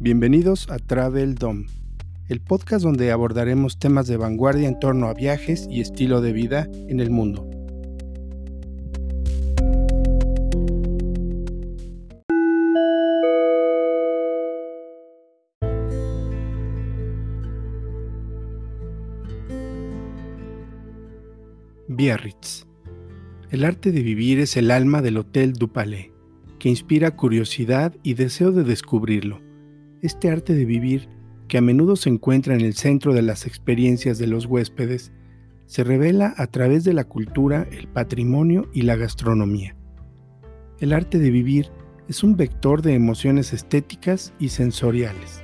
Bienvenidos a Travel Dom, el podcast donde abordaremos temas de vanguardia en torno a viajes y estilo de vida en el mundo. Biarritz. El arte de vivir es el alma del Hotel du que inspira curiosidad y deseo de descubrirlo. Este arte de vivir, que a menudo se encuentra en el centro de las experiencias de los huéspedes, se revela a través de la cultura, el patrimonio y la gastronomía. El arte de vivir es un vector de emociones estéticas y sensoriales.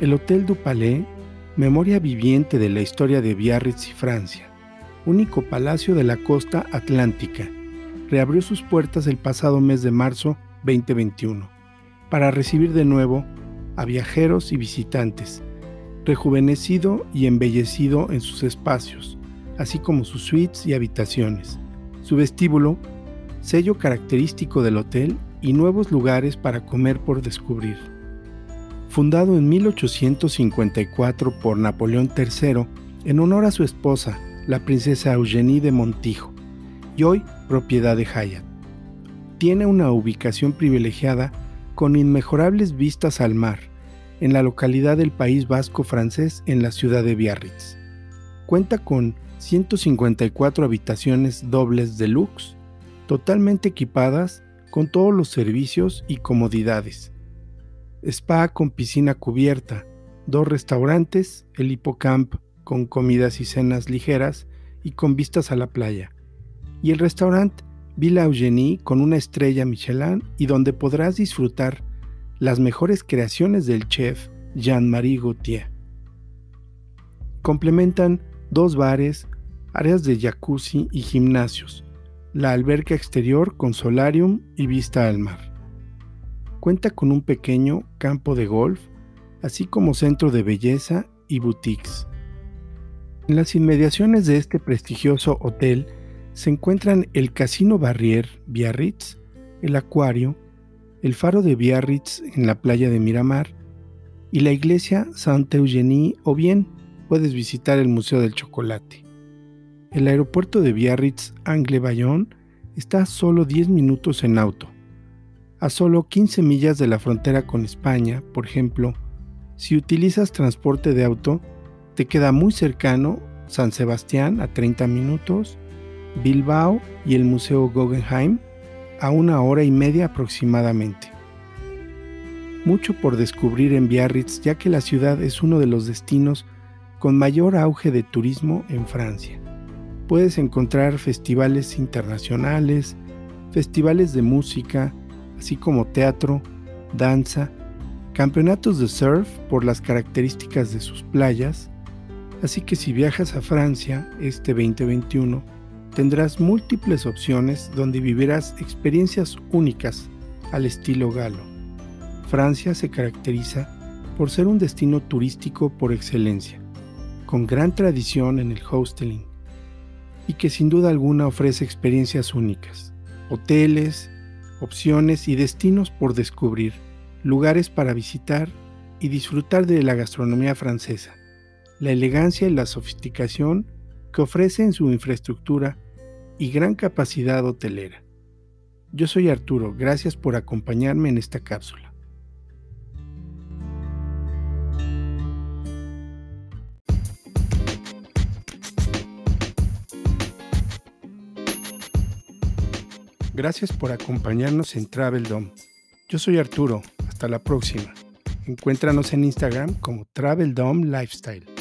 El Hotel du Palais, memoria viviente de la historia de Biarritz y Francia, único palacio de la costa atlántica, reabrió sus puertas el pasado mes de marzo 2021 para recibir de nuevo a viajeros y visitantes, rejuvenecido y embellecido en sus espacios, así como sus suites y habitaciones, su vestíbulo, sello característico del hotel y nuevos lugares para comer por descubrir. Fundado en 1854 por Napoleón III en honor a su esposa, la princesa Eugenie de Montijo, y hoy propiedad de Hyatt. Tiene una ubicación privilegiada con inmejorables vistas al mar, en la localidad del País Vasco francés en la ciudad de Biarritz. Cuenta con 154 habitaciones dobles deluxe, totalmente equipadas con todos los servicios y comodidades. Spa con piscina cubierta, dos restaurantes, el hipocamp con comidas y cenas ligeras y con vistas a la playa, y el restaurante Villa Eugenie con una estrella Michelin y donde podrás disfrutar las mejores creaciones del chef Jean-Marie Gauthier. Complementan dos bares, áreas de jacuzzi y gimnasios, la alberca exterior con solarium y vista al mar. Cuenta con un pequeño campo de golf, así como centro de belleza y boutiques. En las inmediaciones de este prestigioso hotel se encuentran el Casino Barrier Biarritz, el Acuario, el Faro de Biarritz en la playa de Miramar y la iglesia Saint-Eugénie o bien puedes visitar el Museo del Chocolate. El aeropuerto de Biarritz Angle Bayonne está solo 10 minutos en auto. A solo 15 millas de la frontera con España, por ejemplo, si utilizas transporte de auto, te queda muy cercano San Sebastián a 30 minutos, Bilbao y el Museo Guggenheim a una hora y media aproximadamente. Mucho por descubrir en Biarritz ya que la ciudad es uno de los destinos con mayor auge de turismo en Francia. Puedes encontrar festivales internacionales, festivales de música, así como teatro, danza, campeonatos de surf por las características de sus playas, Así que si viajas a Francia este 2021, tendrás múltiples opciones donde vivirás experiencias únicas al estilo galo. Francia se caracteriza por ser un destino turístico por excelencia, con gran tradición en el hosteling, y que sin duda alguna ofrece experiencias únicas, hoteles, opciones y destinos por descubrir, lugares para visitar y disfrutar de la gastronomía francesa la elegancia y la sofisticación que ofrece en su infraestructura y gran capacidad hotelera. Yo soy Arturo, gracias por acompañarme en esta cápsula. Gracias por acompañarnos en Travel Dome. Yo soy Arturo, hasta la próxima. Encuéntranos en Instagram como Travel Dome Lifestyle.